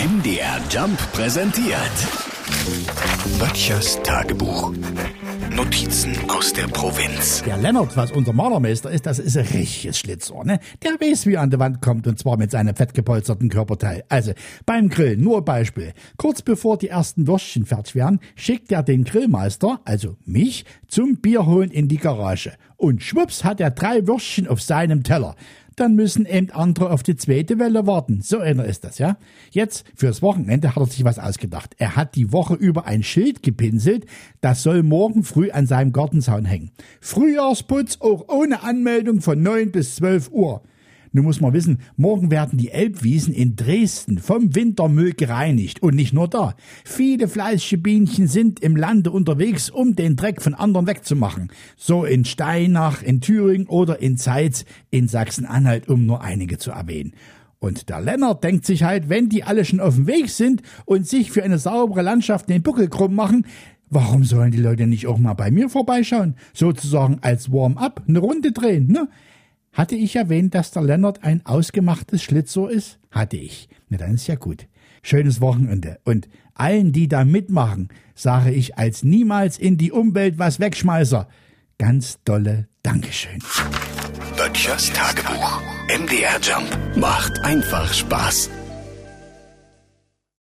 MDR Jump präsentiert. Böttchers Tagebuch. Notizen aus der Provinz. Der Lennart, was unser Malermeister ist, das ist ein richtiges Schlitzohr, ne? Der weiß, wie er an die Wand kommt, und zwar mit seinem fettgepolsterten Körperteil. Also, beim Grillen, nur Beispiel. Kurz bevor die ersten Würstchen fertig werden, schickt er den Grillmeister, also mich, zum Bierholen in die Garage. Und schwupps hat er drei Würstchen auf seinem Teller dann müssen eben andere auf die zweite Welle warten. So einer ist das, ja. Jetzt, fürs Wochenende, hat er sich was ausgedacht. Er hat die Woche über ein Schild gepinselt, das soll morgen früh an seinem Gartenzaun hängen. Frühjahrsputz auch ohne Anmeldung von 9 bis 12 Uhr. Nun muss man wissen, morgen werden die Elbwiesen in Dresden vom Wintermüll gereinigt. Und nicht nur da. Viele fleißige Bienchen sind im Lande unterwegs, um den Dreck von anderen wegzumachen. So in Steinach, in Thüringen oder in Zeitz in Sachsen-Anhalt, um nur einige zu erwähnen. Und der Lennart denkt sich halt, wenn die alle schon auf dem Weg sind und sich für eine saubere Landschaft den Buckel krumm machen, warum sollen die Leute nicht auch mal bei mir vorbeischauen? Sozusagen als Warm-up, eine Runde drehen, ne? Hatte ich erwähnt, dass der Lennart ein ausgemachtes Schlitzohr ist? Hatte ich. Na, dann ist ja gut. Schönes Wochenende. Und allen, die da mitmachen, sage ich als niemals in die Umwelt was Wegschmeißer. Ganz dolle Dankeschön. Böttchers Tagebuch. MDR Jump macht einfach Spaß.